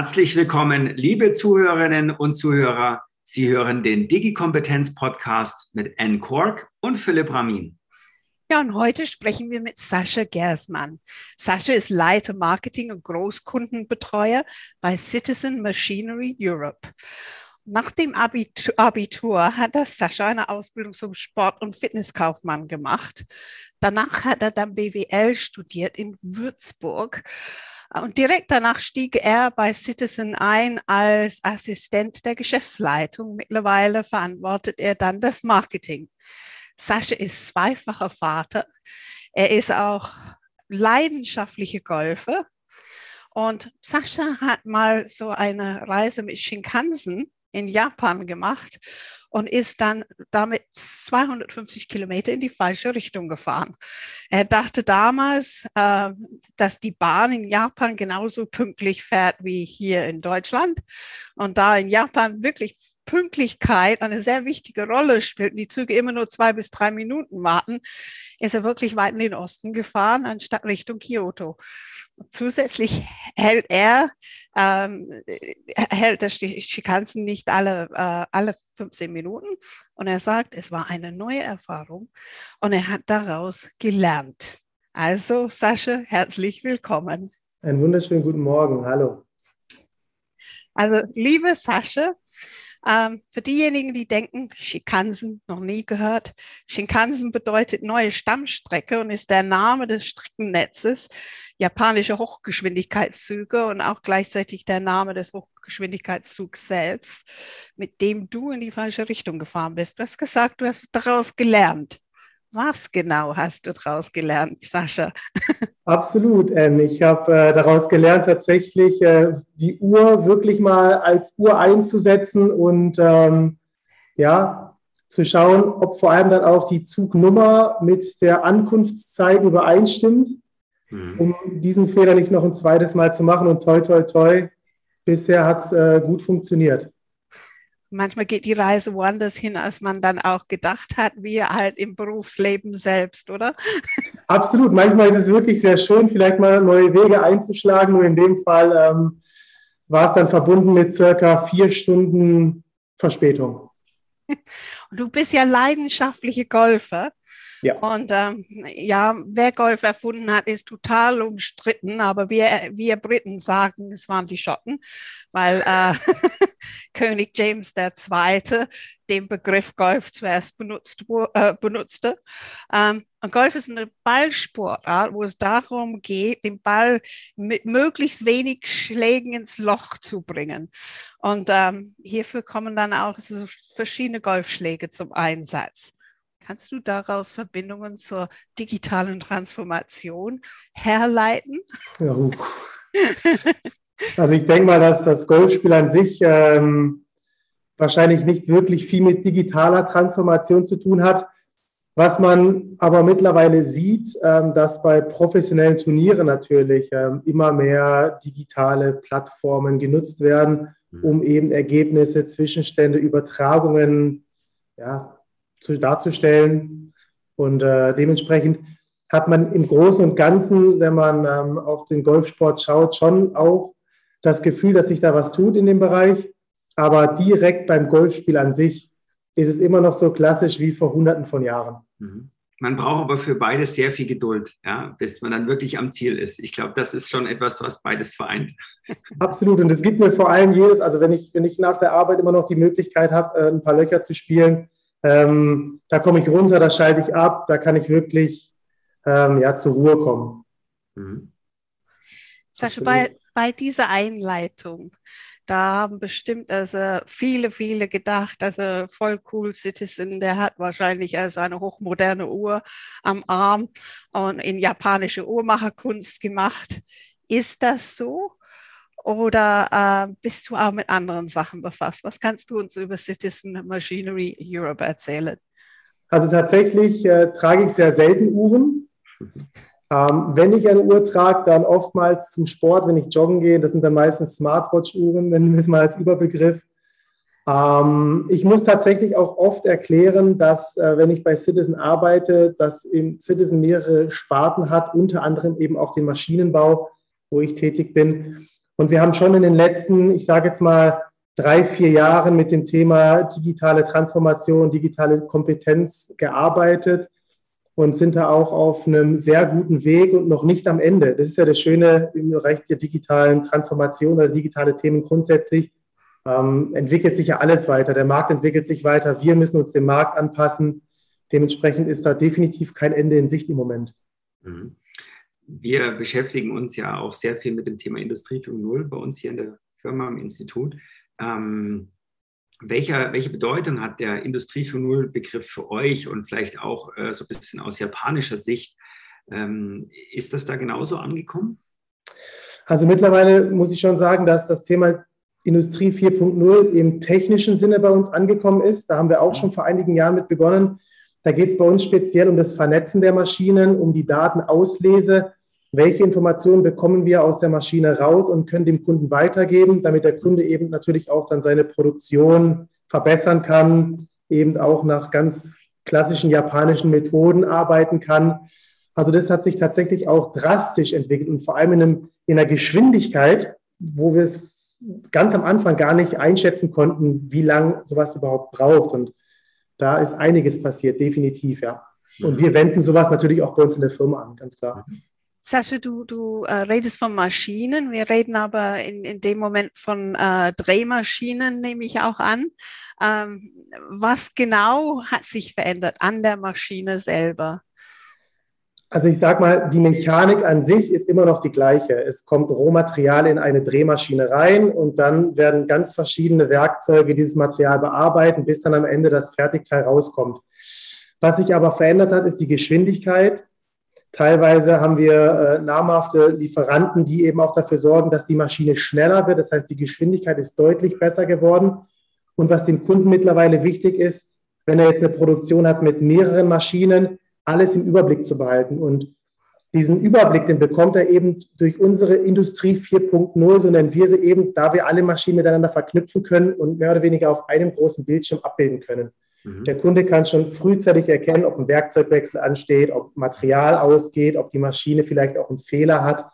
Herzlich willkommen, liebe Zuhörerinnen und Zuhörer. Sie hören den Digi-Kompetenz-Podcast mit Anne Kork und Philipp Ramin. Ja, und heute sprechen wir mit Sascha Gersmann. Sascha ist Leiter Marketing und Großkundenbetreuer bei Citizen Machinery Europe. Nach dem Abitur, Abitur hat das Sascha eine Ausbildung zum Sport- und Fitnesskaufmann gemacht. Danach hat er dann BWL studiert in Würzburg. Und direkt danach stieg er bei Citizen ein als Assistent der Geschäftsleitung. Mittlerweile verantwortet er dann das Marketing. Sascha ist zweifacher Vater. Er ist auch leidenschaftlicher Golfer. Und Sascha hat mal so eine Reise mit Shinkansen in Japan gemacht und ist dann damit 250 Kilometer in die falsche Richtung gefahren. Er dachte damals, äh, dass die Bahn in Japan genauso pünktlich fährt wie hier in Deutschland. Und da in Japan wirklich Pünktlichkeit eine sehr wichtige Rolle spielt, die Züge immer nur zwei bis drei Minuten warten, ist er wirklich weit in den Osten gefahren, anstatt Richtung Kyoto. Zusätzlich hält er, ähm, hält der Schikanzen nicht alle, äh, alle 15 Minuten. Und er sagt, es war eine neue Erfahrung und er hat daraus gelernt. Also, Sascha, herzlich willkommen. Einen wunderschönen guten Morgen. Hallo. Also, liebe Sascha, ähm, für diejenigen, die denken, Shinkansen noch nie gehört. Shinkansen bedeutet neue Stammstrecke und ist der Name des Streckennetzes japanische Hochgeschwindigkeitszüge und auch gleichzeitig der Name des Hochgeschwindigkeitszugs selbst, mit dem du in die falsche Richtung gefahren bist. Du hast gesagt, du hast daraus gelernt. Was genau hast du daraus gelernt, Sascha? Absolut. Ähm, ich habe äh, daraus gelernt, tatsächlich äh, die Uhr wirklich mal als Uhr einzusetzen und ähm, ja, zu schauen, ob vor allem dann auch die Zugnummer mit der Ankunftszeit übereinstimmt, mhm. um diesen Fehler nicht noch ein zweites Mal zu machen. Und toi, toi, toi, bisher hat es äh, gut funktioniert manchmal geht die Reise woanders hin, als man dann auch gedacht hat, wie halt im Berufsleben selbst, oder? Absolut. Manchmal ist es wirklich sehr schön, vielleicht mal neue Wege einzuschlagen. Nur in dem Fall ähm, war es dann verbunden mit circa vier Stunden Verspätung. Du bist ja leidenschaftliche Golfer. Ja. Und ähm, ja, wer Golf erfunden hat, ist total umstritten, aber wir, wir Briten sagen, es waren die Schotten, weil äh, König James II. den Begriff Golf zuerst benutzt, äh, benutzte. Ähm, und Golf ist eine Ballsportart, wo es darum geht, den Ball mit möglichst wenig Schlägen ins Loch zu bringen. Und ähm, hierfür kommen dann auch so verschiedene Golfschläge zum Einsatz. Kannst du daraus Verbindungen zur digitalen Transformation herleiten? Ja. Also ich denke mal, dass das Golfspiel an sich ähm, wahrscheinlich nicht wirklich viel mit digitaler Transformation zu tun hat. Was man aber mittlerweile sieht, ähm, dass bei professionellen Turnieren natürlich ähm, immer mehr digitale Plattformen genutzt werden, mhm. um eben Ergebnisse, Zwischenstände, Übertragungen ja, zu, darzustellen. Und äh, dementsprechend hat man im Großen und Ganzen, wenn man ähm, auf den Golfsport schaut, schon auch das Gefühl, dass sich da was tut in dem Bereich. Aber direkt beim Golfspiel an sich ist es immer noch so klassisch wie vor Hunderten von Jahren. Mhm. Man braucht aber für beides sehr viel Geduld, ja, bis man dann wirklich am Ziel ist. Ich glaube, das ist schon etwas, was beides vereint. Absolut. Und es gibt mir vor allem jedes, also wenn ich, wenn ich nach der Arbeit immer noch die Möglichkeit habe, äh, ein paar Löcher zu spielen, ähm, da komme ich runter, da schalte ich ab, da kann ich wirklich ähm, ja, zur Ruhe kommen. Mhm. Sascha, bei, bei dieser Einleitung, da haben bestimmt also viele, viele gedacht, also voll cool Citizen, der hat wahrscheinlich also eine hochmoderne Uhr am Arm und in japanische Uhrmacherkunst gemacht. Ist das so? Oder äh, bist du auch mit anderen Sachen befasst? Was kannst du uns über Citizen Machinery Europe erzählen? Also tatsächlich äh, trage ich sehr selten Uhren. Ähm, wenn ich eine Uhr trage, dann oftmals zum Sport, wenn ich joggen gehe. Das sind dann meistens Smartwatch-Uhren, nennen wir es mal als Überbegriff. Ähm, ich muss tatsächlich auch oft erklären, dass, äh, wenn ich bei Citizen arbeite, dass Citizen mehrere Sparten hat, unter anderem eben auch den Maschinenbau, wo ich tätig bin. Und wir haben schon in den letzten, ich sage jetzt mal, drei, vier Jahren mit dem Thema digitale Transformation, digitale Kompetenz gearbeitet und sind da auch auf einem sehr guten Weg und noch nicht am Ende. Das ist ja das Schöne im Bereich der digitalen Transformation oder digitale Themen grundsätzlich. Ähm, entwickelt sich ja alles weiter. Der Markt entwickelt sich weiter. Wir müssen uns dem Markt anpassen. Dementsprechend ist da definitiv kein Ende in Sicht im Moment. Mhm. Wir beschäftigen uns ja auch sehr viel mit dem Thema Industrie 4.0 bei uns hier in der Firma im Institut. Ähm, welcher, welche Bedeutung hat der Industrie 4.0 Begriff für euch und vielleicht auch äh, so ein bisschen aus japanischer Sicht? Ähm, ist das da genauso angekommen? Also mittlerweile muss ich schon sagen, dass das Thema Industrie 4.0 im technischen Sinne bei uns angekommen ist. Da haben wir auch schon vor einigen Jahren mit begonnen. Da geht es bei uns speziell um das Vernetzen der Maschinen, um die Datenauslese. Welche Informationen bekommen wir aus der Maschine raus und können dem Kunden weitergeben, damit der Kunde eben natürlich auch dann seine Produktion verbessern kann, eben auch nach ganz klassischen japanischen Methoden arbeiten kann. Also das hat sich tatsächlich auch drastisch entwickelt und vor allem in, einem, in einer Geschwindigkeit, wo wir es ganz am Anfang gar nicht einschätzen konnten, wie lange sowas überhaupt braucht. Und da ist einiges passiert, definitiv, ja. Und wir wenden sowas natürlich auch bei uns in der Firma an, ganz klar. Sascha, du, du äh, redest von Maschinen. Wir reden aber in, in dem Moment von äh, Drehmaschinen, nehme ich auch an. Ähm, was genau hat sich verändert an der Maschine selber? Also ich sage mal, die Mechanik an sich ist immer noch die gleiche. Es kommt Rohmaterial in eine Drehmaschine rein und dann werden ganz verschiedene Werkzeuge dieses Material bearbeiten, bis dann am Ende das Fertigteil rauskommt. Was sich aber verändert hat, ist die Geschwindigkeit. Teilweise haben wir äh, namhafte Lieferanten, die eben auch dafür sorgen, dass die Maschine schneller wird. Das heißt, die Geschwindigkeit ist deutlich besser geworden. Und was dem Kunden mittlerweile wichtig ist, wenn er jetzt eine Produktion hat mit mehreren Maschinen, alles im Überblick zu behalten. Und diesen Überblick, den bekommt er eben durch unsere Industrie 4.0, so nennen wir sie eben, da wir alle Maschinen miteinander verknüpfen können und mehr oder weniger auf einem großen Bildschirm abbilden können. Mhm. Der Kunde kann schon frühzeitig erkennen, ob ein Werkzeugwechsel ansteht, ob Material ausgeht, ob die Maschine vielleicht auch einen Fehler hat.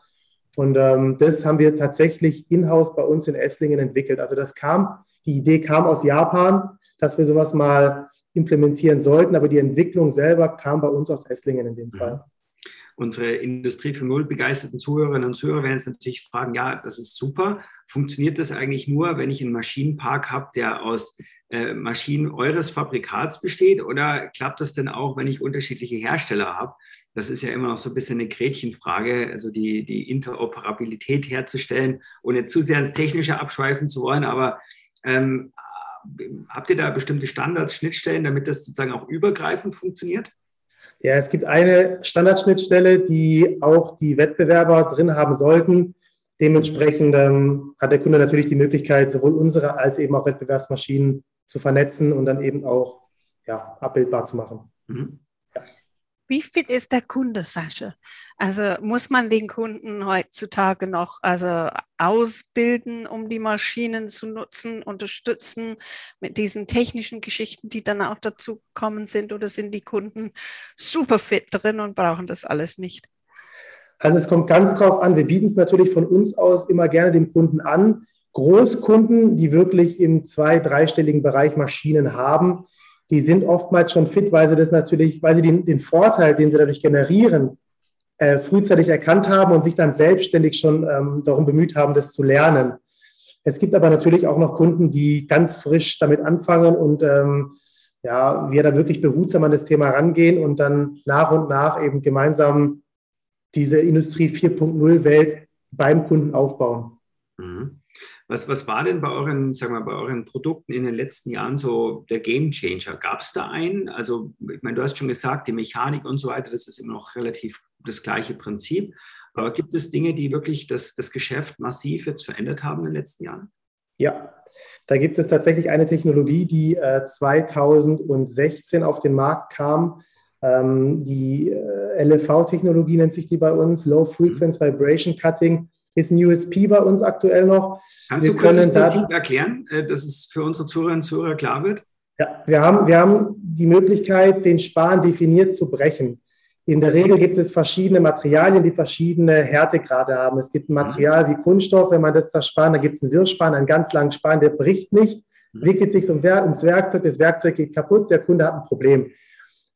Und ähm, das haben wir tatsächlich in-house bei uns in Esslingen entwickelt. Also das kam, die Idee kam aus Japan, dass wir sowas mal implementieren sollten, aber die Entwicklung selber kam bei uns aus Esslingen in dem mhm. Fall. Unsere Industrie für Null begeisterten Zuhörerinnen und Zuhörer werden jetzt natürlich fragen, ja, das ist super. Funktioniert das eigentlich nur, wenn ich einen Maschinenpark habe, der aus äh, Maschinen eures Fabrikats besteht? Oder klappt das denn auch, wenn ich unterschiedliche Hersteller habe? Das ist ja immer noch so ein bisschen eine Gretchenfrage, also die, die Interoperabilität herzustellen, ohne zu sehr ins Technische abschweifen zu wollen. Aber ähm, habt ihr da bestimmte Standards, Schnittstellen, damit das sozusagen auch übergreifend funktioniert? Ja, es gibt eine Standardschnittstelle, die auch die Wettbewerber drin haben sollten. Dementsprechend ähm, hat der Kunde natürlich die Möglichkeit, sowohl unsere als eben auch Wettbewerbsmaschinen zu vernetzen und dann eben auch ja, abbildbar zu machen. Mhm. Wie fit ist der Kunde, Sascha? Also muss man den Kunden heutzutage noch also ausbilden, um die Maschinen zu nutzen, unterstützen mit diesen technischen Geschichten, die dann auch dazu kommen sind, oder sind die Kunden super fit drin und brauchen das alles nicht? Also es kommt ganz drauf an. Wir bieten es natürlich von uns aus immer gerne dem Kunden an. Großkunden, die wirklich im zwei-, dreistelligen Bereich Maschinen haben, die sind oftmals schon fit, weil sie das natürlich, weil sie den, den Vorteil, den sie dadurch generieren, äh, frühzeitig erkannt haben und sich dann selbstständig schon ähm, darum bemüht haben, das zu lernen. Es gibt aber natürlich auch noch Kunden, die ganz frisch damit anfangen und ähm, ja, wir da wirklich behutsam an das Thema rangehen und dann nach und nach eben gemeinsam diese Industrie 4.0 Welt beim Kunden aufbauen. Mhm. Was, was war denn bei euren, sagen wir, bei euren Produkten in den letzten Jahren so der Game Changer? Gab es da einen? Also, ich meine, du hast schon gesagt, die Mechanik und so weiter, das ist immer noch relativ das gleiche Prinzip. Aber gibt es Dinge, die wirklich das, das Geschäft massiv jetzt verändert haben in den letzten Jahren? Ja, da gibt es tatsächlich eine Technologie, die äh, 2016 auf den Markt kam. Ähm, die äh, LFV-Technologie nennt sich die bei uns, Low Frequency Vibration Cutting ist ein USP bei uns aktuell noch. Kannst wir du kurz das Prinzip erklären, äh, dass es für unsere Zuhörerinnen und Zuhörer klar wird? Ja, wir haben, wir haben die Möglichkeit, den Span definiert zu brechen. In der Regel gibt es verschiedene Materialien, die verschiedene Härtegrade haben. Es gibt ein Material wie Kunststoff, wenn man das zerspannt, dann gibt es einen Wirrspan, einen ganz langen Span, der bricht nicht, wickelt sich ums Werkzeug, das Werkzeug geht kaputt, der Kunde hat ein Problem.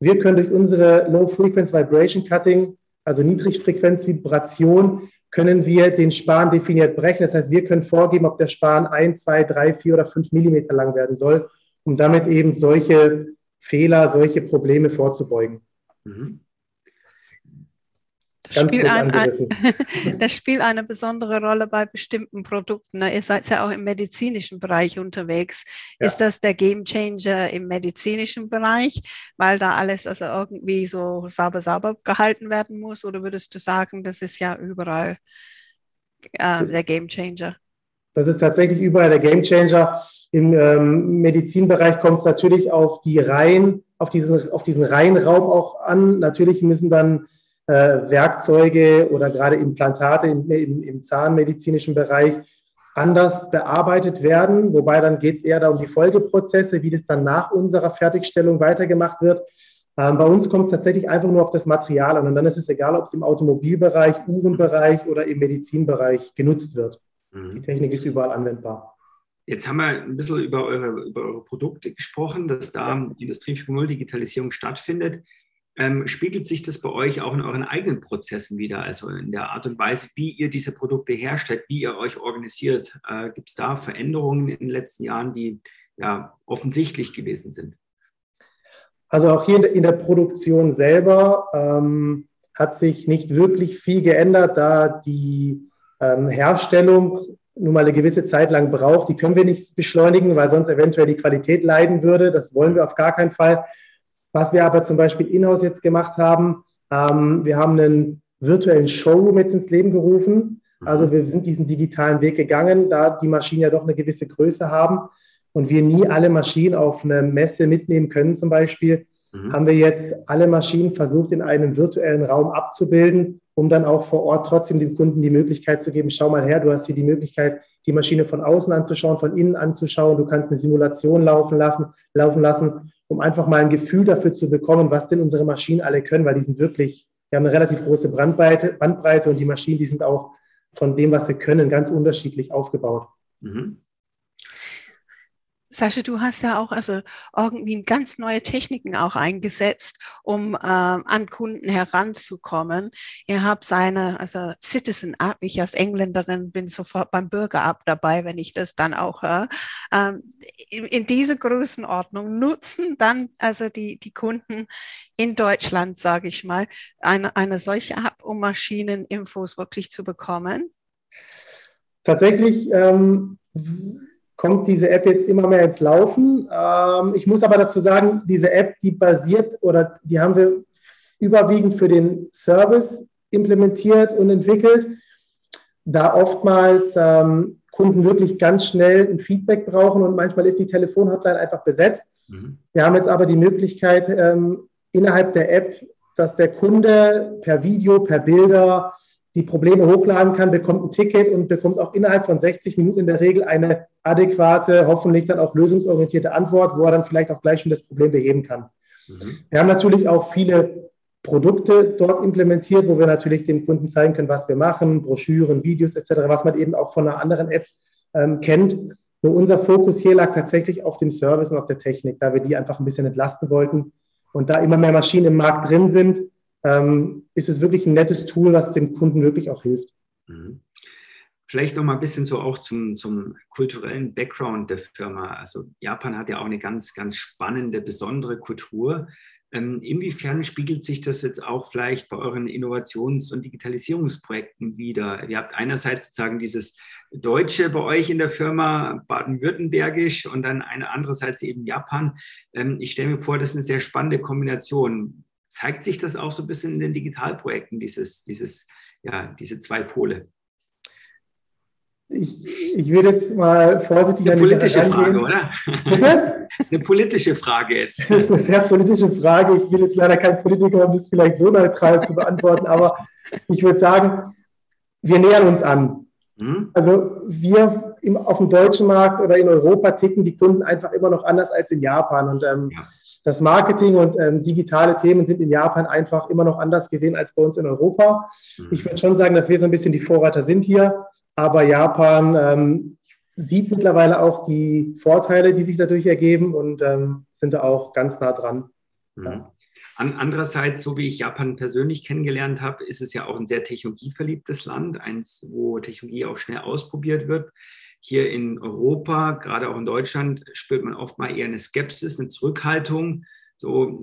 Wir können durch unsere Low-Frequency Vibration Cutting, also Niedrigfrequenz-Vibration, können wir den Span definiert brechen. Das heißt, wir können vorgeben, ob der Span ein, zwei, drei, vier oder fünf Millimeter lang werden soll, um damit eben solche Fehler, solche Probleme vorzubeugen. Mhm. Das spielt, ein, ein, das spielt, eine besondere Rolle bei bestimmten Produkten. Ne? Ihr seid ja auch im medizinischen Bereich unterwegs. Ja. Ist das der Game Changer im medizinischen Bereich, weil da alles also irgendwie so sauber, sauber gehalten werden muss? Oder würdest du sagen, das ist ja überall äh, der Game Changer? Das ist tatsächlich überall der Game Changer. Im ähm, Medizinbereich kommt es natürlich auf die Reihen, auf diesen, auf diesen Reihenraum auch an. Natürlich müssen dann Werkzeuge oder gerade Implantate im, im, im zahnmedizinischen Bereich anders bearbeitet werden. Wobei dann geht es eher da um die Folgeprozesse, wie das dann nach unserer Fertigstellung weitergemacht wird. Ähm, bei uns kommt es tatsächlich einfach nur auf das Material an und dann ist es egal, ob es im Automobilbereich, Uhrenbereich oder im Medizinbereich genutzt wird. Mhm. Die Technik ist überall anwendbar. Jetzt haben wir ein bisschen über eure, über eure Produkte gesprochen, dass da Industrie 4.0 Digitalisierung stattfindet. Ähm, spiegelt sich das bei euch auch in euren eigenen Prozessen wieder, also in der Art und Weise, wie ihr diese Produkte herstellt, wie ihr euch organisiert? Äh, Gibt es da Veränderungen in den letzten Jahren, die ja offensichtlich gewesen sind? Also auch hier in der Produktion selber ähm, hat sich nicht wirklich viel geändert, da die ähm, Herstellung nun mal eine gewisse Zeit lang braucht. Die können wir nicht beschleunigen, weil sonst eventuell die Qualität leiden würde. Das wollen wir auf gar keinen Fall. Was wir aber zum Beispiel in-house jetzt gemacht haben, ähm, wir haben einen virtuellen Showroom jetzt ins Leben gerufen. Also wir sind diesen digitalen Weg gegangen, da die Maschinen ja doch eine gewisse Größe haben und wir nie alle Maschinen auf eine Messe mitnehmen können zum Beispiel, mhm. haben wir jetzt alle Maschinen versucht in einem virtuellen Raum abzubilden, um dann auch vor Ort trotzdem dem Kunden die Möglichkeit zu geben, schau mal her, du hast hier die Möglichkeit, die Maschine von außen anzuschauen, von innen anzuschauen, du kannst eine Simulation laufen lassen, laufen lassen um einfach mal ein Gefühl dafür zu bekommen, was denn unsere Maschinen alle können, weil die sind wirklich, wir haben eine relativ große Bandbreite, Bandbreite und die Maschinen, die sind auch von dem, was sie können, ganz unterschiedlich aufgebaut. Mhm. Sascha, du hast ja auch also irgendwie ganz neue Techniken auch eingesetzt, um äh, an Kunden heranzukommen. Ihr habt seine, also Citizen App, ich als Engländerin bin sofort beim Bürger App dabei, wenn ich das dann auch höre. Ähm, in, in diese Größenordnung nutzen dann also die, die Kunden in Deutschland, sage ich mal, eine, eine solche App, um Maschineninfos wirklich zu bekommen? Tatsächlich ähm, kommt diese App jetzt immer mehr ins Laufen. Ähm, ich muss aber dazu sagen, diese App, die basiert oder die haben wir überwiegend für den Service implementiert und entwickelt, da oftmals ähm, Kunden wirklich ganz schnell ein Feedback brauchen und manchmal ist die Telefonhotline einfach besetzt. Mhm. Wir haben jetzt aber die Möglichkeit ähm, innerhalb der App, dass der Kunde per Video, per Bilder die Probleme hochladen kann, bekommt ein Ticket und bekommt auch innerhalb von 60 Minuten in der Regel eine adäquate, hoffentlich dann auch lösungsorientierte Antwort, wo er dann vielleicht auch gleich schon das Problem beheben kann. Mhm. Wir haben natürlich auch viele Produkte dort implementiert, wo wir natürlich dem Kunden zeigen können, was wir machen, Broschüren, Videos etc., was man eben auch von einer anderen App ähm, kennt. Nur unser Fokus hier lag tatsächlich auf dem Service und auf der Technik, da wir die einfach ein bisschen entlasten wollten. Und da immer mehr Maschinen im Markt drin sind, ähm, ist es wirklich ein nettes Tool, was dem Kunden wirklich auch hilft. Mhm. Vielleicht noch mal ein bisschen so auch zum, zum kulturellen Background der Firma. Also Japan hat ja auch eine ganz, ganz spannende, besondere Kultur. Ähm, inwiefern spiegelt sich das jetzt auch vielleicht bei euren Innovations- und Digitalisierungsprojekten wieder? Ihr habt einerseits sozusagen dieses Deutsche bei euch in der Firma, baden-württembergisch und dann eine andererseits eben Japan. Ähm, ich stelle mir vor, das ist eine sehr spannende Kombination. Zeigt sich das auch so ein bisschen in den Digitalprojekten, dieses, dieses, ja, diese zwei Pole? Ich, ich würde jetzt mal vorsichtig eine politische Frage, oder? Bitte? Das ist eine politische Frage jetzt. Das ist eine sehr politische Frage. Ich bin jetzt leider kein Politiker, um das vielleicht so neutral zu beantworten, aber ich würde sagen, wir nähern uns an. Hm? Also wir im, auf dem deutschen Markt oder in Europa ticken die Kunden einfach immer noch anders als in Japan. Und ähm, ja. Das Marketing und ähm, digitale Themen sind in Japan einfach immer noch anders gesehen als bei uns in Europa. Mhm. Ich würde schon sagen, dass wir so ein bisschen die Vorreiter sind hier, aber Japan ähm, sieht mittlerweile auch die Vorteile, die sich dadurch ergeben und ähm, sind da auch ganz nah dran. Mhm. Ja. Andererseits, so wie ich Japan persönlich kennengelernt habe, ist es ja auch ein sehr technologieverliebtes Land, eins, wo Technologie auch schnell ausprobiert wird. Hier in Europa, gerade auch in Deutschland, spürt man oft mal eher eine Skepsis, eine Zurückhaltung. So,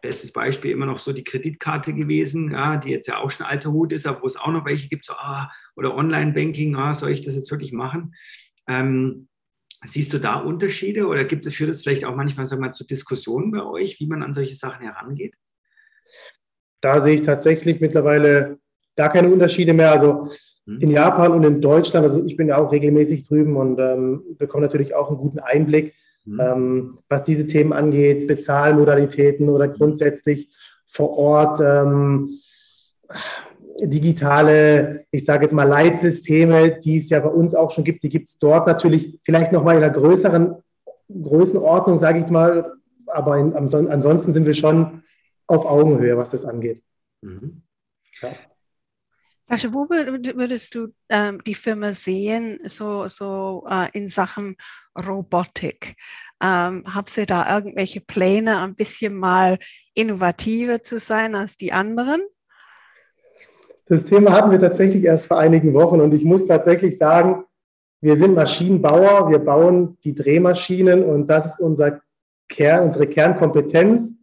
bestes Beispiel immer noch so die Kreditkarte gewesen, ja, die jetzt ja auch schon alter Hut ist, aber wo es auch noch welche gibt, so, ah, oder Online-Banking, ah, soll ich das jetzt wirklich machen? Ähm, Siehst du da Unterschiede oder gibt es, führt es vielleicht auch manchmal sag mal, zu Diskussionen bei euch, wie man an solche Sachen herangeht? Da sehe ich tatsächlich mittlerweile gar keine Unterschiede mehr. Also. In Japan und in Deutschland, also ich bin ja auch regelmäßig drüben und ähm, bekomme natürlich auch einen guten Einblick, hm. ähm, was diese Themen angeht, Bezahlmodalitäten oder grundsätzlich vor Ort. Ähm, digitale, ich sage jetzt mal Leitsysteme, die es ja bei uns auch schon gibt, die gibt es dort natürlich vielleicht noch mal in einer größeren Größenordnung, sage ich jetzt mal, aber in, ansonsten sind wir schon auf Augenhöhe, was das angeht. Mhm. Ja. Sascha, wo würdest du ähm, die Firma sehen, so, so äh, in Sachen Robotik? Ähm, habt ihr da irgendwelche Pläne, ein bisschen mal innovativer zu sein als die anderen? Das Thema hatten wir tatsächlich erst vor einigen Wochen und ich muss tatsächlich sagen, wir sind Maschinenbauer, wir bauen die Drehmaschinen und das ist unser Kern, unsere Kernkompetenz.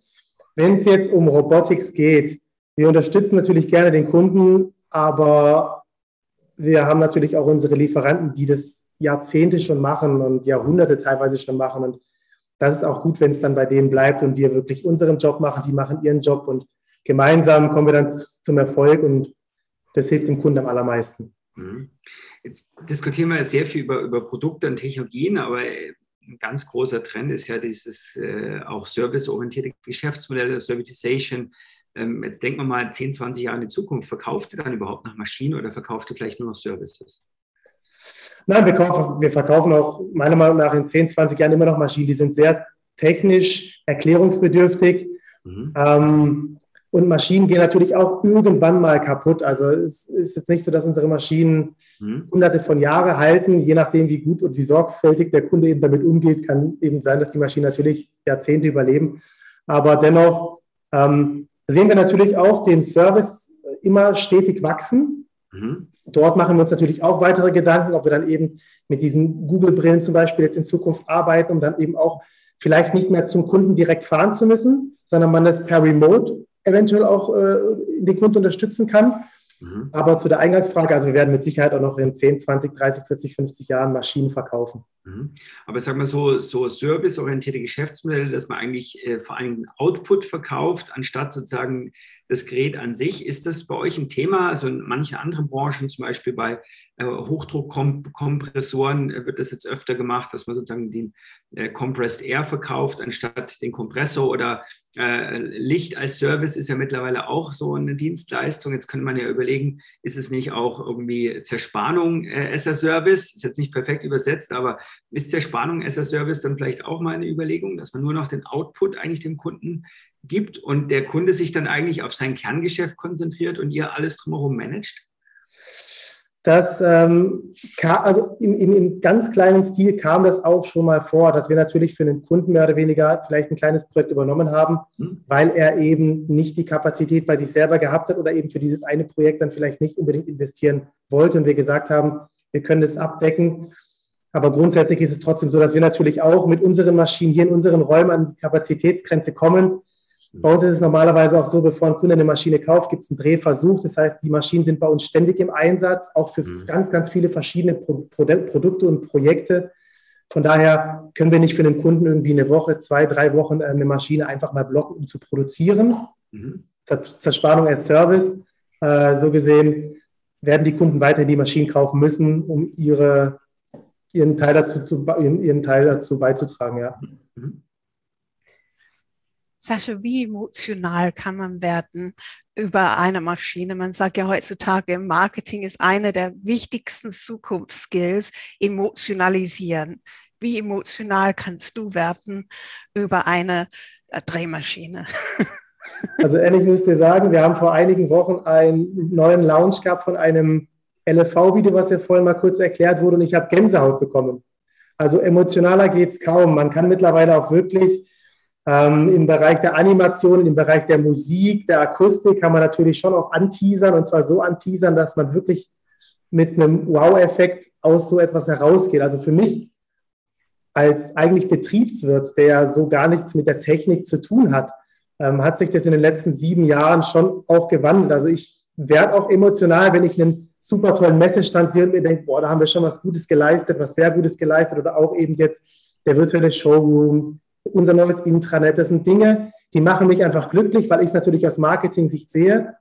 Wenn es jetzt um Robotics geht, wir unterstützen natürlich gerne den Kunden, aber wir haben natürlich auch unsere Lieferanten, die das Jahrzehnte schon machen und Jahrhunderte teilweise schon machen. Und das ist auch gut, wenn es dann bei denen bleibt und wir wirklich unseren Job machen, die machen ihren Job und gemeinsam kommen wir dann zum Erfolg und das hilft dem Kunden am allermeisten. Mhm. Jetzt diskutieren wir sehr viel über, über Produkte und Technologien, aber ein ganz großer Trend ist ja dieses äh, auch serviceorientierte Geschäftsmodell, Servitization. Ähm, jetzt denken wir mal 10, 20 Jahre in die Zukunft. Verkauft ihr dann überhaupt noch Maschinen oder verkauft ihr vielleicht nur noch Services? Nein, wir, kaufen, wir verkaufen auch meiner Meinung nach in 10, 20 Jahren immer noch Maschinen. Die sind sehr technisch erklärungsbedürftig. Mhm. Ähm, und Maschinen gehen natürlich auch irgendwann mal kaputt. Also es ist jetzt nicht so, dass unsere Maschinen mhm. hunderte von Jahren halten. Je nachdem, wie gut und wie sorgfältig der Kunde eben damit umgeht, kann eben sein, dass die Maschinen natürlich Jahrzehnte überleben. Aber dennoch ähm, sehen wir natürlich auch den Service immer stetig wachsen. Mhm. Dort machen wir uns natürlich auch weitere Gedanken, ob wir dann eben mit diesen Google-Brillen zum Beispiel jetzt in Zukunft arbeiten, um dann eben auch vielleicht nicht mehr zum Kunden direkt fahren zu müssen, sondern man das per Remote eventuell auch äh, den Kunden unterstützen kann. Mhm. Aber zu der Eingangsfrage, also wir werden mit Sicherheit auch noch in 10, 20, 30, 40, 50 Jahren Maschinen verkaufen. Mhm. Aber sag mal so, so serviceorientierte Geschäftsmodelle, dass man eigentlich äh, vor allem Output verkauft, anstatt sozusagen das Gerät an sich. Ist das bei euch ein Thema? Also in manchen anderen Branchen, zum Beispiel bei Hochdruckkompressoren, äh, wird das jetzt öfter gemacht, dass man sozusagen den äh, Compressed Air verkauft, anstatt den Kompressor oder äh, Licht als Service ist ja mittlerweile auch so eine Dienstleistung. Jetzt könnte man ja überlegen, ist es nicht auch irgendwie Zerspannung äh, as a Service? Ist jetzt nicht perfekt übersetzt, aber ist Zerspannung as a Service dann vielleicht auch mal eine Überlegung, dass man nur noch den Output eigentlich dem Kunden gibt und der Kunde sich dann eigentlich auf sein Kerngeschäft konzentriert und ihr alles drumherum managt? Das ähm, also im, im, im, ganz kleinen Stil kam das auch schon mal vor, dass wir natürlich für einen Kunden mehr oder weniger vielleicht ein kleines Projekt übernommen haben, mhm. weil er eben nicht die Kapazität bei sich selber gehabt hat oder eben für dieses eine Projekt dann vielleicht nicht unbedingt investieren wollte und wir gesagt haben, wir können das abdecken. Aber grundsätzlich ist es trotzdem so, dass wir natürlich auch mit unseren Maschinen hier in unseren Räumen an die Kapazitätsgrenze kommen bei uns ist es normalerweise auch so, bevor ein Kunde eine Maschine kauft, gibt es einen Drehversuch. Das heißt, die Maschinen sind bei uns ständig im Einsatz, auch für mhm. ganz, ganz viele verschiedene Pro Pro Produkte und Projekte. Von daher können wir nicht für den Kunden irgendwie eine Woche, zwei, drei Wochen äh, eine Maschine einfach mal blocken, um zu produzieren. Mhm. Zerspannung als Service. Äh, so gesehen werden die Kunden weiter die Maschinen kaufen müssen, um ihre, ihren, Teil dazu, zu, ihren Teil dazu beizutragen. Ja. Mhm. Sascha, wie emotional kann man werden über eine Maschine? Man sagt ja heutzutage im Marketing ist eine der wichtigsten Zukunftsskills emotionalisieren. wie emotional kannst du werden über eine äh, Drehmaschine? Also ehrlich müsst ihr sagen, wir haben vor einigen Wochen einen neuen Launch gehabt von einem LFV-Video, was ja vorhin mal kurz erklärt wurde, und ich habe Gänsehaut bekommen. Also emotionaler geht es kaum. Man kann mittlerweile auch wirklich ähm, im Bereich der Animation, im Bereich der Musik, der Akustik kann man natürlich schon auch anteasern und zwar so anteasern, dass man wirklich mit einem Wow-Effekt aus so etwas herausgeht. Also für mich als eigentlich Betriebswirt, der so gar nichts mit der Technik zu tun hat, ähm, hat sich das in den letzten sieben Jahren schon auch gewandelt. Also ich werde auch emotional, wenn ich einen super tollen Messestand sehe und mir denke, boah, da haben wir schon was Gutes geleistet, was sehr Gutes geleistet oder auch eben jetzt der virtuelle Showroom, unser neues Intranet. Das sind Dinge, die machen mich einfach glücklich, weil ich es natürlich aus Marketing-Sicht sehe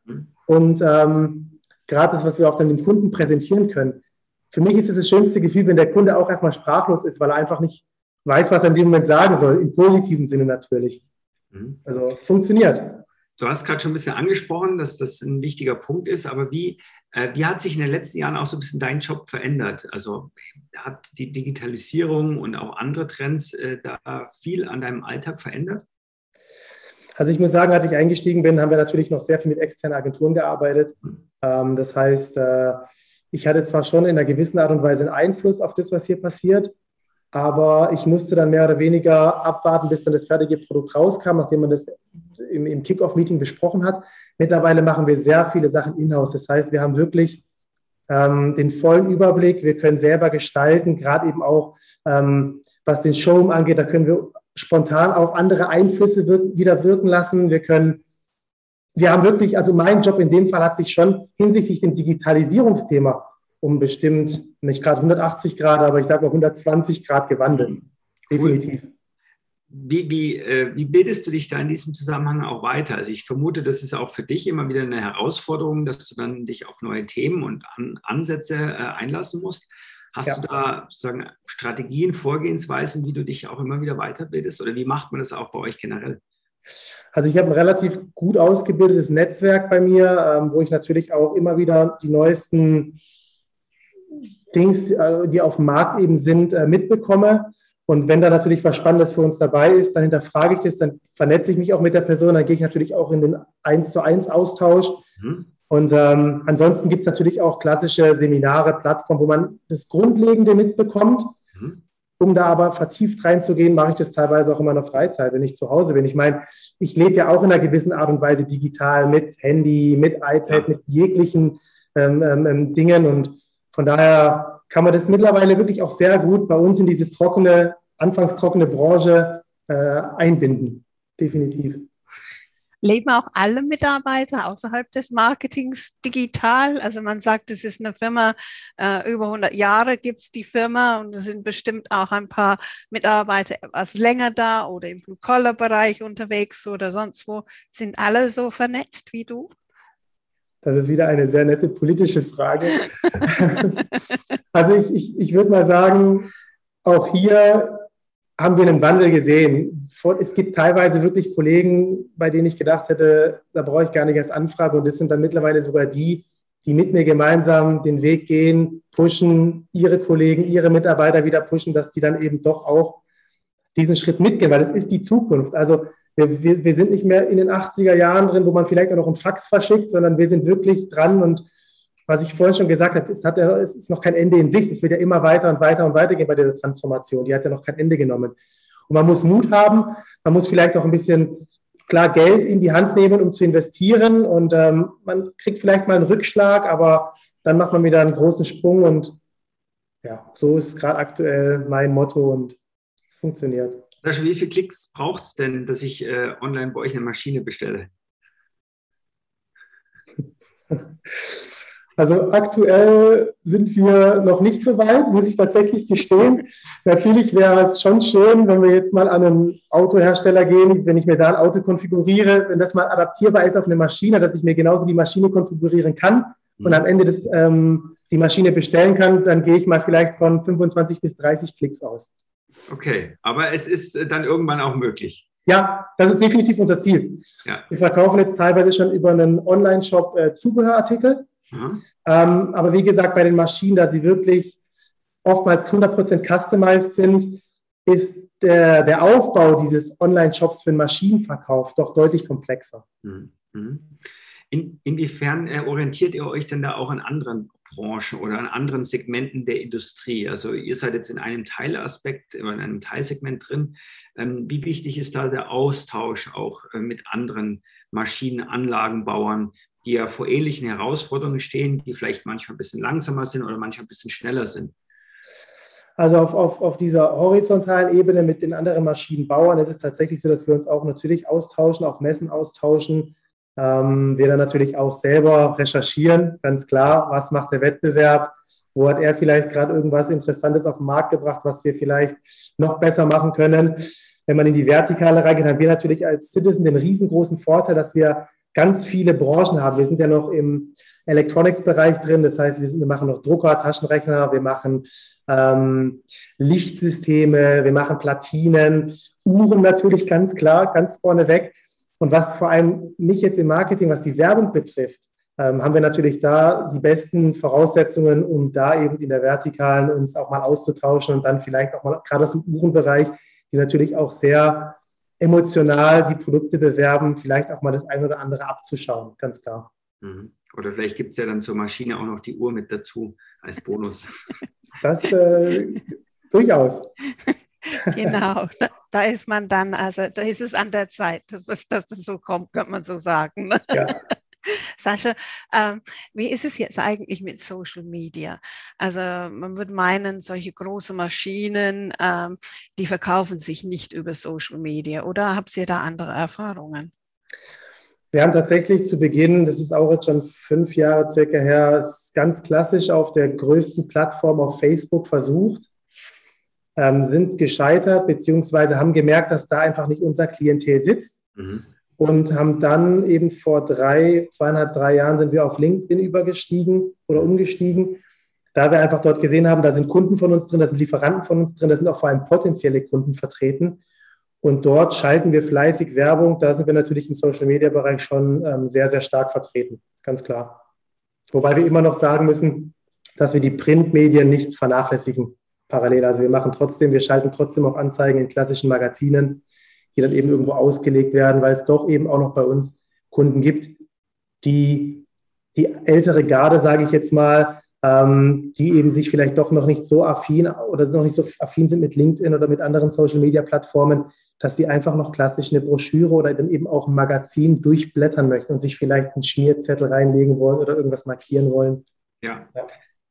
und ähm, gerade das, was wir auch dann dem Kunden präsentieren können. Für mich ist es das schönste Gefühl, wenn der Kunde auch erstmal sprachlos ist, weil er einfach nicht weiß, was er in dem Moment sagen soll, im positiven Sinne natürlich. Mhm. Also es funktioniert. Du hast gerade schon ein bisschen angesprochen, dass das ein wichtiger Punkt ist, aber wie, äh, wie hat sich in den letzten Jahren auch so ein bisschen dein Job verändert? Also hat die Digitalisierung und auch andere Trends äh, da viel an deinem Alltag verändert? Also ich muss sagen, als ich eingestiegen bin, haben wir natürlich noch sehr viel mit externen Agenturen gearbeitet. Mhm. Ähm, das heißt, äh, ich hatte zwar schon in einer gewissen Art und Weise einen Einfluss auf das, was hier passiert, aber ich musste dann mehr oder weniger abwarten, bis dann das fertige Produkt rauskam, nachdem man das im, im Kick-Off-Meeting besprochen hat. Mittlerweile machen wir sehr viele Sachen in-house. Das heißt, wir haben wirklich ähm, den vollen Überblick. Wir können selber gestalten, gerade eben auch, ähm, was den Showroom angeht. Da können wir spontan auch andere Einflüsse wirken, wieder wirken lassen. Wir können, wir haben wirklich, also mein Job in dem Fall hat sich schon hinsichtlich dem Digitalisierungsthema um bestimmt nicht gerade 180 Grad, aber ich sage mal 120 Grad gewandelt. Definitiv. Wie, wie, äh, wie bildest du dich da in diesem Zusammenhang auch weiter? Also ich vermute, das ist auch für dich immer wieder eine Herausforderung, dass du dann dich auf neue Themen und An Ansätze äh, einlassen musst. Hast ja. du da sozusagen Strategien, Vorgehensweisen, wie du dich auch immer wieder weiterbildest? Oder wie macht man das auch bei euch generell? Also ich habe ein relativ gut ausgebildetes Netzwerk bei mir, ähm, wo ich natürlich auch immer wieder die neuesten Dings, äh, die auf dem Markt eben sind, äh, mitbekomme. Und wenn da natürlich was Spannendes für uns dabei ist, dann hinterfrage ich das, dann vernetze ich mich auch mit der Person, dann gehe ich natürlich auch in den 1 zu 1 Austausch. Mhm. Und ähm, ansonsten gibt es natürlich auch klassische Seminare, Plattformen, wo man das Grundlegende mitbekommt. Mhm. Um da aber vertieft reinzugehen, mache ich das teilweise auch in meiner Freizeit, wenn ich zu Hause bin. Ich meine, ich lebe ja auch in einer gewissen Art und Weise digital mit Handy, mit iPad, ja. mit jeglichen ähm, ähm, ähm Dingen. Und von daher kann man das mittlerweile wirklich auch sehr gut bei uns in diese trockene, anfangs trockene Branche äh, einbinden. Definitiv. Leben auch alle Mitarbeiter außerhalb des Marketings digital? Also man sagt, es ist eine Firma, äh, über 100 Jahre gibt es die Firma und es sind bestimmt auch ein paar Mitarbeiter etwas länger da oder im Blue-Collar-Bereich unterwegs oder sonst wo. Sind alle so vernetzt wie du? Das ist wieder eine sehr nette politische Frage. also ich, ich, ich würde mal sagen, auch hier haben wir einen Wandel gesehen. Es gibt teilweise wirklich Kollegen, bei denen ich gedacht hätte, da brauche ich gar nicht erst Anfrage. Und das sind dann mittlerweile sogar die, die mit mir gemeinsam den Weg gehen, pushen, ihre Kollegen, ihre Mitarbeiter wieder pushen, dass die dann eben doch auch diesen Schritt mitgehen, weil das ist die Zukunft. Also wir, wir, wir sind nicht mehr in den 80er Jahren drin, wo man vielleicht auch noch einen Fax verschickt, sondern wir sind wirklich dran und was ich vorhin schon gesagt habe, es, hat, es ist noch kein Ende in Sicht. Es wird ja immer weiter und weiter und weiter gehen bei dieser Transformation. Die hat ja noch kein Ende genommen. Und man muss Mut haben, man muss vielleicht auch ein bisschen klar Geld in die Hand nehmen, um zu investieren. Und ähm, man kriegt vielleicht mal einen Rückschlag, aber dann macht man wieder einen großen Sprung. Und ja, so ist gerade aktuell mein Motto und es funktioniert. Sascha, wie viele Klicks braucht es denn, dass ich äh, online bei euch eine Maschine bestelle? Also aktuell sind wir noch nicht so weit, muss ich tatsächlich gestehen. Natürlich wäre es schon schön, wenn wir jetzt mal an einen Autohersteller gehen, wenn ich mir da ein Auto konfiguriere, wenn das mal adaptierbar ist auf eine Maschine, dass ich mir genauso die Maschine konfigurieren kann und am Ende des, ähm, die Maschine bestellen kann, dann gehe ich mal vielleicht von 25 bis 30 Klicks aus. Okay, aber es ist äh, dann irgendwann auch möglich. Ja, das ist definitiv unser Ziel. Ja. Wir verkaufen jetzt teilweise schon über einen Online-Shop äh, Zubehörartikel. Mhm. Ähm, aber wie gesagt, bei den Maschinen, da sie wirklich oftmals 100% customized sind, ist der, der Aufbau dieses Online-Shops für den Maschinenverkauf doch deutlich komplexer. Mhm. mhm. In, inwiefern äh, orientiert ihr euch denn da auch an anderen Branchen oder an anderen Segmenten der Industrie? Also ihr seid jetzt in einem Teilaspekt, in einem Teilsegment drin. Ähm, wie wichtig ist da der Austausch auch äh, mit anderen Maschinenanlagenbauern, die ja vor ähnlichen Herausforderungen stehen, die vielleicht manchmal ein bisschen langsamer sind oder manchmal ein bisschen schneller sind? Also auf, auf, auf dieser horizontalen Ebene mit den anderen Maschinenbauern ist es tatsächlich so, dass wir uns auch natürlich austauschen, auch Messen austauschen. Ähm, wir dann natürlich auch selber recherchieren, ganz klar, was macht der Wettbewerb, wo hat er vielleicht gerade irgendwas Interessantes auf den Markt gebracht, was wir vielleicht noch besser machen können. Wenn man in die Vertikale reingeht, haben wir natürlich als Citizen den riesengroßen Vorteil, dass wir ganz viele Branchen haben. Wir sind ja noch im Electronics-Bereich drin, das heißt, wir, sind, wir machen noch Drucker, Taschenrechner, wir machen ähm, Lichtsysteme, wir machen Platinen, Uhren natürlich ganz klar, ganz vorneweg. Und was vor allem mich jetzt im Marketing, was die Werbung betrifft, ähm, haben wir natürlich da die besten Voraussetzungen, um da eben in der Vertikalen uns auch mal auszutauschen und dann vielleicht auch mal gerade aus dem Uhrenbereich, die natürlich auch sehr emotional die Produkte bewerben, vielleicht auch mal das eine oder andere abzuschauen, ganz klar. Mhm. Oder vielleicht gibt es ja dann zur Maschine auch noch die Uhr mit dazu als Bonus. Das äh, durchaus. Genau, da, ist man dann, also da ist es an der Zeit, dass, dass das so kommt, könnte man so sagen. Ne? Ja. Sascha, ähm, wie ist es jetzt eigentlich mit Social Media? Also man würde meinen, solche große Maschinen, ähm, die verkaufen sich nicht über Social Media. Oder habt ihr da andere Erfahrungen? Wir haben tatsächlich zu Beginn, das ist auch jetzt schon fünf Jahre circa her, ganz klassisch auf der größten Plattform auf Facebook versucht, ähm, sind gescheitert, beziehungsweise haben gemerkt, dass da einfach nicht unser Klientel sitzt. Mhm und haben dann eben vor drei, zweieinhalb, drei Jahren sind wir auf LinkedIn übergestiegen oder umgestiegen, da wir einfach dort gesehen haben, da sind Kunden von uns drin, da sind Lieferanten von uns drin, da sind auch vor allem potenzielle Kunden vertreten. Und dort schalten wir fleißig Werbung. Da sind wir natürlich im Social-Media-Bereich schon ähm, sehr, sehr stark vertreten, ganz klar. Wobei wir immer noch sagen müssen, dass wir die Printmedien nicht vernachlässigen parallel. Also wir machen trotzdem, wir schalten trotzdem auch Anzeigen in klassischen Magazinen die dann eben irgendwo ausgelegt werden, weil es doch eben auch noch bei uns Kunden gibt, die die ältere Garde, sage ich jetzt mal, ähm, die eben sich vielleicht doch noch nicht so affin oder noch nicht so affin sind mit LinkedIn oder mit anderen Social-Media-Plattformen, dass sie einfach noch klassisch eine Broschüre oder dann eben auch ein Magazin durchblättern möchten und sich vielleicht einen Schmierzettel reinlegen wollen oder irgendwas markieren wollen. Ja. ja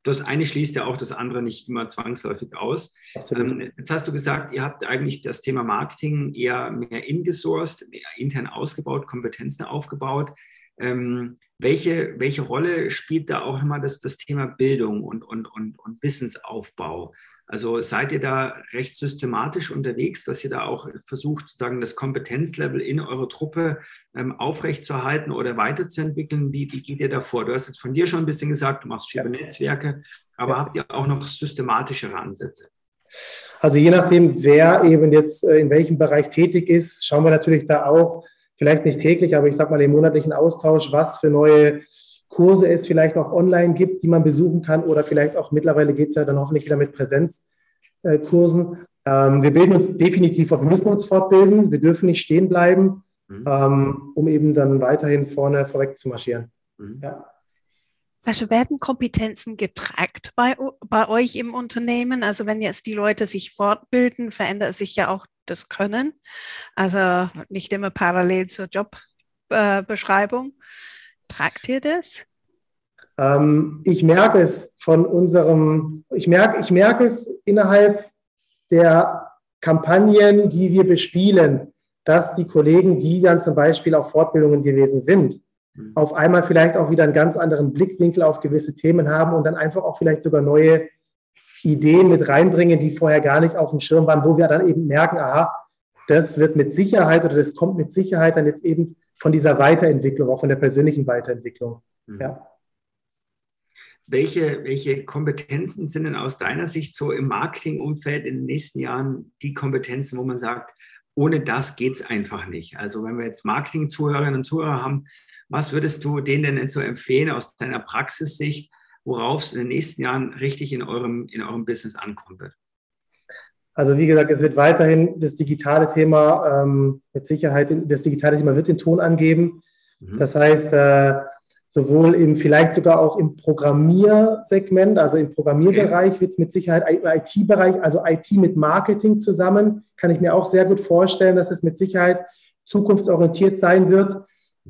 das eine schließt ja auch das andere nicht immer zwangsläufig aus. Ähm, jetzt hast du gesagt, ihr habt eigentlich das Thema Marketing eher mehr ingesourced, mehr intern ausgebaut, Kompetenzen aufgebaut. Ähm, welche, welche Rolle spielt da auch nochmal das, das Thema Bildung und, und, und, und Wissensaufbau? Also seid ihr da recht systematisch unterwegs, dass ihr da auch versucht, sozusagen das Kompetenzlevel in eurer Truppe ähm, aufrechtzuerhalten oder weiterzuentwickeln? Wie, wie geht ihr da vor? Du hast jetzt von dir schon ein bisschen gesagt, du machst viel ja. Netzwerke, aber ja. habt ihr auch noch systematischere Ansätze? Also je nachdem, wer eben jetzt äh, in welchem Bereich tätig ist, schauen wir natürlich da auch, vielleicht nicht täglich, aber ich sage mal im monatlichen Austausch, was für neue Kurse es vielleicht auch online gibt, die man besuchen kann oder vielleicht auch mittlerweile geht es ja dann hoffentlich wieder mit Präsenzkursen. Ähm, wir bilden uns definitiv auf, wir müssen uns fortbilden, wir dürfen nicht stehen bleiben, mhm. ähm, um eben dann weiterhin vorne vorweg zu marschieren. Mhm. Ja. Sascha, werden Kompetenzen getrackt bei, bei euch im Unternehmen? Also wenn jetzt die Leute sich fortbilden, verändert sich ja auch das Können. Also nicht immer parallel zur Jobbeschreibung. Äh, Tragt ihr das? Ähm, ich merke es von unserem, ich merke, ich merke es innerhalb der Kampagnen, die wir bespielen, dass die Kollegen, die dann zum Beispiel auf Fortbildungen gewesen sind, mhm. auf einmal vielleicht auch wieder einen ganz anderen Blickwinkel auf gewisse Themen haben und dann einfach auch vielleicht sogar neue Ideen mit reinbringen, die vorher gar nicht auf dem Schirm waren, wo wir dann eben merken, aha, das wird mit Sicherheit oder das kommt mit Sicherheit dann jetzt eben von dieser Weiterentwicklung, auch von der persönlichen Weiterentwicklung. Mhm. Ja. Welche, welche Kompetenzen sind denn aus deiner Sicht so im Marketingumfeld in den nächsten Jahren die Kompetenzen, wo man sagt, ohne das geht es einfach nicht? Also wenn wir jetzt Marketing-Zuhörerinnen und Zuhörer haben, was würdest du denen denn so empfehlen aus deiner Praxissicht, worauf es in den nächsten Jahren richtig in eurem, in eurem Business ankommen wird? Also wie gesagt, es wird weiterhin das digitale Thema ähm, mit Sicherheit, das digitale Thema wird den Ton angeben. Mhm. Das heißt, äh, sowohl im, vielleicht sogar auch im Programmiersegment, also im Programmierbereich wird es mit Sicherheit im IT-Bereich, also IT mit Marketing zusammen, kann ich mir auch sehr gut vorstellen, dass es mit Sicherheit zukunftsorientiert sein wird.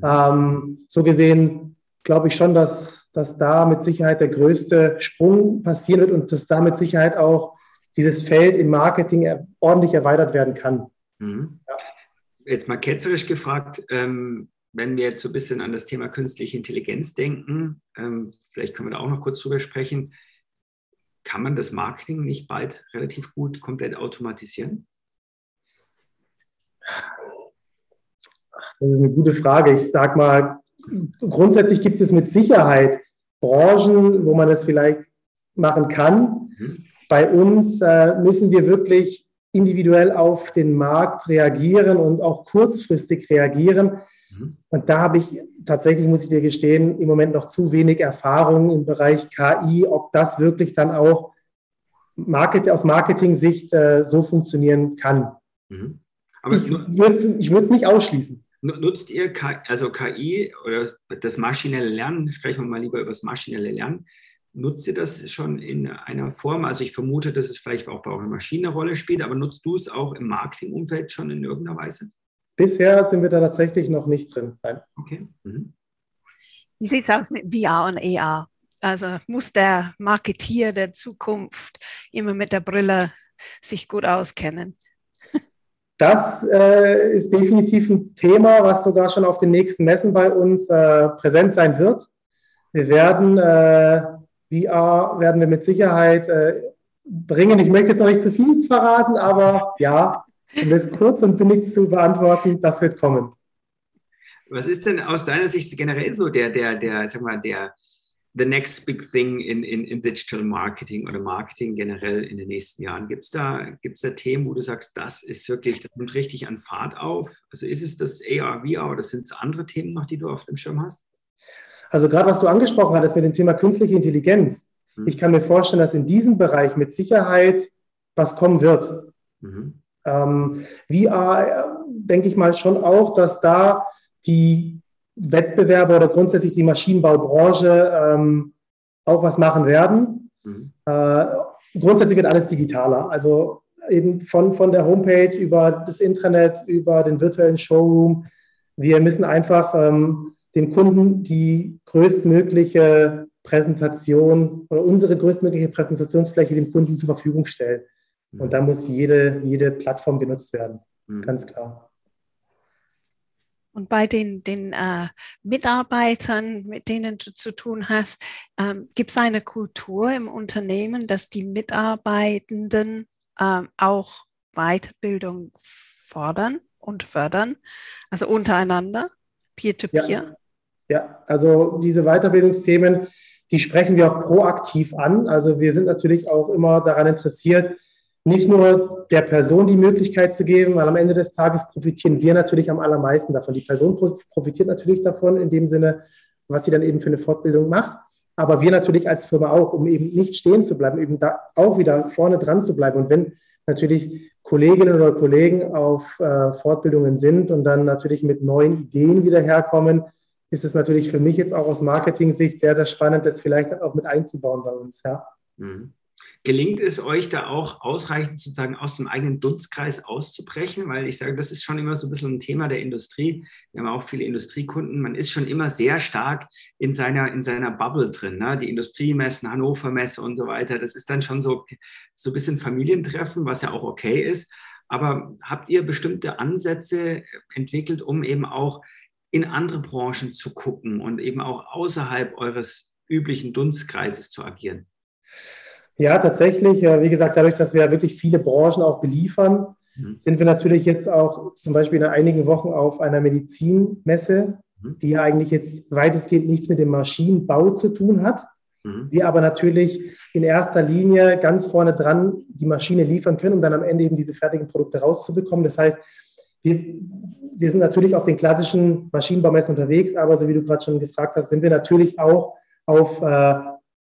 Ähm, so gesehen glaube ich schon, dass, dass da mit Sicherheit der größte Sprung passieren wird und dass da mit Sicherheit auch dieses Feld im Marketing ordentlich erweitert werden kann. Mhm. Ja. Jetzt mal ketzerisch gefragt, ähm, wenn wir jetzt so ein bisschen an das Thema künstliche Intelligenz denken, ähm, vielleicht können wir da auch noch kurz drüber sprechen, kann man das Marketing nicht bald relativ gut komplett automatisieren? Das ist eine gute Frage. Ich sage mal, grundsätzlich gibt es mit Sicherheit Branchen, wo man das vielleicht machen kann. Mhm. Bei uns äh, müssen wir wirklich individuell auf den Markt reagieren und auch kurzfristig reagieren. Mhm. Und da habe ich tatsächlich, muss ich dir gestehen, im Moment noch zu wenig Erfahrung im Bereich KI, ob das wirklich dann auch Market, aus Marketing-Sicht äh, so funktionieren kann. Mhm. Aber ich würde es nicht ausschließen. Nutzt ihr KI, also KI oder das maschinelle Lernen, sprechen wir mal lieber über das maschinelle Lernen, nutzt ihr das schon in einer Form? Also ich vermute, dass es vielleicht auch bei eurer Maschine eine Rolle spielt, aber nutzt du es auch im Marketingumfeld schon in irgendeiner Weise? Bisher sind wir da tatsächlich noch nicht drin. Nein. Okay. Mhm. Wie sieht es aus mit VR und AR? Also muss der Marketier der Zukunft immer mit der Brille sich gut auskennen? Das äh, ist definitiv ein Thema, was sogar schon auf den nächsten Messen bei uns äh, präsent sein wird. Wir werden äh, VR werden wir mit Sicherheit äh, bringen. Ich möchte jetzt noch nicht zu viel verraten, aber ja, um es kurz und billig zu beantworten, das wird kommen. Was ist denn aus deiner Sicht generell so der, der, der, sag mal, der, the next big thing in, in, in Digital Marketing oder Marketing generell in den nächsten Jahren? Gibt es da, gibt's da Themen, wo du sagst, das ist wirklich, das nimmt richtig an Fahrt auf? Also ist es das AR, VR oder sind es andere Themen noch, die du auf dem Schirm hast? Also gerade was du angesprochen hattest mit dem Thema künstliche Intelligenz. Mhm. Ich kann mir vorstellen, dass in diesem Bereich mit Sicherheit was kommen wird. Mhm. Ähm, VR, denke ich mal schon auch, dass da die Wettbewerber oder grundsätzlich die Maschinenbaubranche ähm, auch was machen werden. Mhm. Äh, grundsätzlich wird alles digitaler. Also eben von, von der Homepage über das Intranet, über den virtuellen Showroom. Wir müssen einfach ähm, dem Kunden die größtmögliche Präsentation oder unsere größtmögliche Präsentationsfläche dem Kunden zur Verfügung stellen. Mhm. Und da muss jede, jede Plattform genutzt werden, mhm. ganz klar. Und bei den, den äh, Mitarbeitern, mit denen du zu tun hast, ähm, gibt es eine Kultur im Unternehmen, dass die Mitarbeitenden ähm, auch Weiterbildung fordern und fördern, also untereinander, peer-to-peer? Ja. Ja, also diese Weiterbildungsthemen, die sprechen wir auch proaktiv an. Also wir sind natürlich auch immer daran interessiert, nicht nur der Person die Möglichkeit zu geben, weil am Ende des Tages profitieren wir natürlich am allermeisten davon. Die Person profitiert natürlich davon in dem Sinne, was sie dann eben für eine Fortbildung macht. Aber wir natürlich als Firma auch, um eben nicht stehen zu bleiben, eben da auch wieder vorne dran zu bleiben. Und wenn natürlich Kolleginnen oder Kollegen auf äh, Fortbildungen sind und dann natürlich mit neuen Ideen wieder herkommen, ist es natürlich für mich jetzt auch aus Marketing-Sicht sehr, sehr spannend, das vielleicht auch mit einzubauen bei uns. Ja. Mhm. Gelingt es euch da auch ausreichend sozusagen aus dem eigenen Dunstkreis auszubrechen? Weil ich sage, das ist schon immer so ein bisschen ein Thema der Industrie. Wir haben auch viele Industriekunden. Man ist schon immer sehr stark in seiner, in seiner Bubble drin. Ne? Die Industriemessen, Hannover Messe und so weiter. Das ist dann schon so, so ein bisschen Familientreffen, was ja auch okay ist. Aber habt ihr bestimmte Ansätze entwickelt, um eben auch in andere Branchen zu gucken und eben auch außerhalb eures üblichen Dunstkreises zu agieren? Ja, tatsächlich. Wie gesagt, dadurch, dass wir wirklich viele Branchen auch beliefern, mhm. sind wir natürlich jetzt auch zum Beispiel in einigen Wochen auf einer Medizinmesse, mhm. die eigentlich jetzt weitestgehend nichts mit dem Maschinenbau zu tun hat. Mhm. Wir aber natürlich in erster Linie ganz vorne dran die Maschine liefern können, um dann am Ende eben diese fertigen Produkte rauszubekommen. Das heißt, wir, wir sind natürlich auf den klassischen Maschinenbaumessen unterwegs, aber so wie du gerade schon gefragt hast, sind wir natürlich auch auf äh,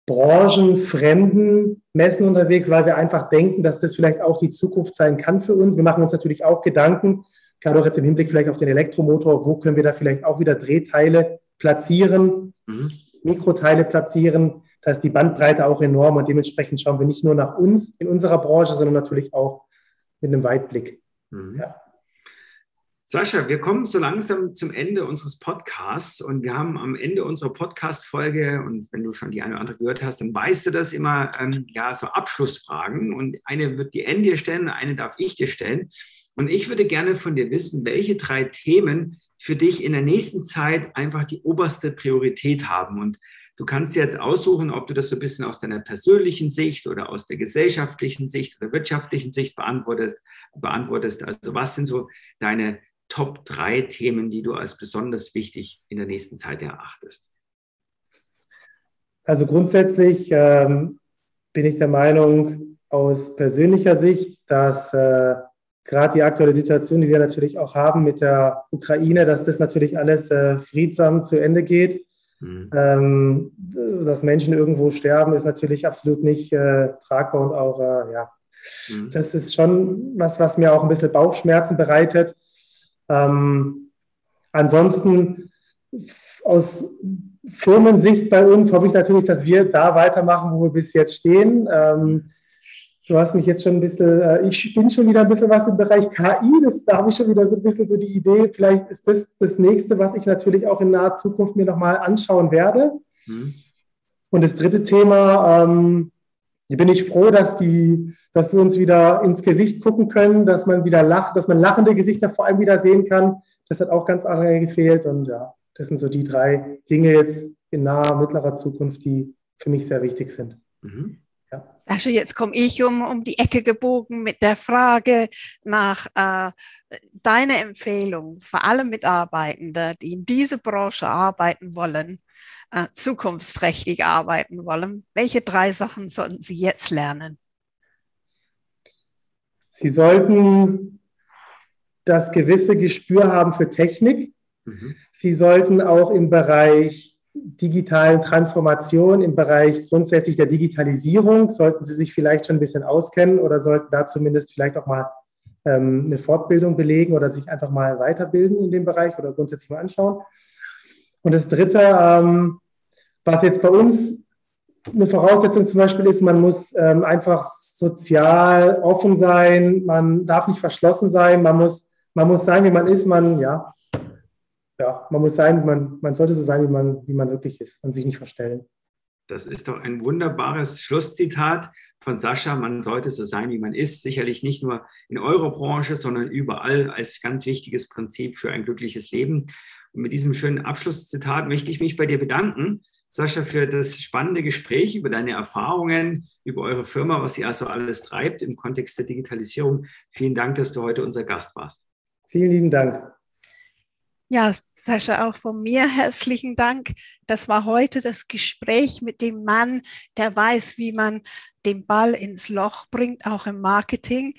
branchenfremden Messen unterwegs, weil wir einfach denken, dass das vielleicht auch die Zukunft sein kann für uns. Wir machen uns natürlich auch Gedanken, gerade auch jetzt im Hinblick vielleicht auf den Elektromotor, wo können wir da vielleicht auch wieder Drehteile platzieren, mhm. Mikroteile platzieren. Da ist die Bandbreite auch enorm und dementsprechend schauen wir nicht nur nach uns in unserer Branche, sondern natürlich auch mit einem Weitblick. Mhm. Ja. Sascha, wir kommen so langsam zum Ende unseres Podcasts und wir haben am Ende unserer Podcast-Folge, und wenn du schon die eine oder andere gehört hast, dann weißt du das immer, ähm, ja, so Abschlussfragen. Und eine wird die Anne dir stellen, eine darf ich dir stellen. Und ich würde gerne von dir wissen, welche drei Themen für dich in der nächsten Zeit einfach die oberste Priorität haben. Und du kannst jetzt aussuchen, ob du das so ein bisschen aus deiner persönlichen Sicht oder aus der gesellschaftlichen Sicht oder wirtschaftlichen Sicht beantwortest. beantwortest. Also was sind so deine Top drei Themen, die du als besonders wichtig in der nächsten Zeit erachtest? Also grundsätzlich ähm, bin ich der Meinung aus persönlicher Sicht, dass äh, gerade die aktuelle Situation, die wir natürlich auch haben mit der Ukraine, dass das natürlich alles äh, friedsam zu Ende geht. Mhm. Ähm, dass Menschen irgendwo sterben, ist natürlich absolut nicht äh, tragbar und auch, äh, ja, mhm. das ist schon was, was mir auch ein bisschen Bauchschmerzen bereitet. Ähm, ansonsten aus Firmensicht bei uns hoffe ich natürlich, dass wir da weitermachen, wo wir bis jetzt stehen. Ähm, du hast mich jetzt schon ein bisschen, äh, ich bin schon wieder ein bisschen was im Bereich KI, das, da habe ich schon wieder so ein bisschen so die Idee, vielleicht ist das das nächste, was ich natürlich auch in naher Zukunft mir nochmal anschauen werde. Mhm. Und das dritte Thema, ähm, bin ich froh, dass, die, dass wir uns wieder ins Gesicht gucken können, dass man wieder lacht, dass man lachende Gesichter vor allem wieder sehen kann. Das hat auch ganz lange gefehlt. Und ja, das sind so die drei Dinge jetzt in naher, mittlerer Zukunft, die für mich sehr wichtig sind. Mhm. Ja. Sascha, jetzt komme ich um, um die Ecke gebogen mit der Frage nach äh, deiner Empfehlung für alle Mitarbeitende, die in dieser Branche arbeiten wollen äh, zukunftsträchtig arbeiten wollen, welche drei Sachen sollten Sie jetzt lernen? Sie sollten das gewisse Gespür haben für Technik. Mhm. Sie sollten auch im Bereich digitalen Transformation, im Bereich grundsätzlich der Digitalisierung, sollten Sie sich vielleicht schon ein bisschen auskennen oder sollten da zumindest vielleicht auch mal ähm, eine Fortbildung belegen oder sich einfach mal weiterbilden in dem Bereich oder grundsätzlich mal anschauen. Und das Dritte, ähm, was jetzt bei uns eine Voraussetzung zum Beispiel ist, man muss ähm, einfach sozial offen sein, man darf nicht verschlossen sein, man muss, man muss sein, wie man ist, man, ja, ja, man muss sein, man, man sollte so sein, wie man, wie man wirklich ist und sich nicht verstellen. Das ist doch ein wunderbares Schlusszitat von Sascha. Man sollte so sein, wie man ist. Sicherlich nicht nur in eurer Branche, sondern überall als ganz wichtiges Prinzip für ein glückliches Leben. Und mit diesem schönen Abschlusszitat möchte ich mich bei dir bedanken, Sascha, für das spannende Gespräch über deine Erfahrungen, über eure Firma, was sie also alles treibt im Kontext der Digitalisierung. Vielen Dank, dass du heute unser Gast warst. Vielen lieben Dank. Ja, Sascha, auch von mir herzlichen Dank. Das war heute das Gespräch mit dem Mann, der weiß, wie man den Ball ins Loch bringt, auch im Marketing,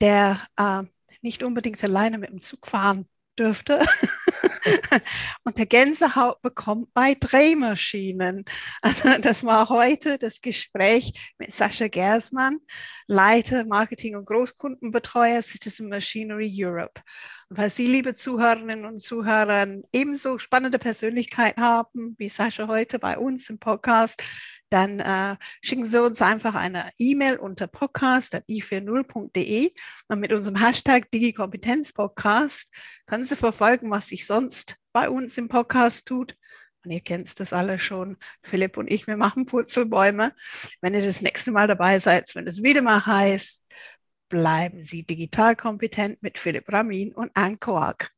der äh, nicht unbedingt alleine mit dem Zug fahren dürfte. und der Gänsehaut bekommt bei Drehmaschinen. Also das war heute das Gespräch mit Sascha Gersmann, Leiter Marketing und Großkundenbetreuer Citizen Machinery Europe. Und weil Sie, liebe Zuhörerinnen und Zuhörer, ebenso spannende Persönlichkeit haben wie Sascha heute bei uns im Podcast, dann äh, schicken Sie uns einfach eine E-Mail unter podcast.i40.de und mit unserem Hashtag DigiKompetenzPodcast können Sie verfolgen, was sich sonst bei uns im Podcast tut. Und ihr kennt das alle schon. Philipp und ich, wir machen Purzelbäume. Wenn ihr das nächste Mal dabei seid, wenn es wieder mal heißt, bleiben Sie digital kompetent mit Philipp Ramin und Anne Koak.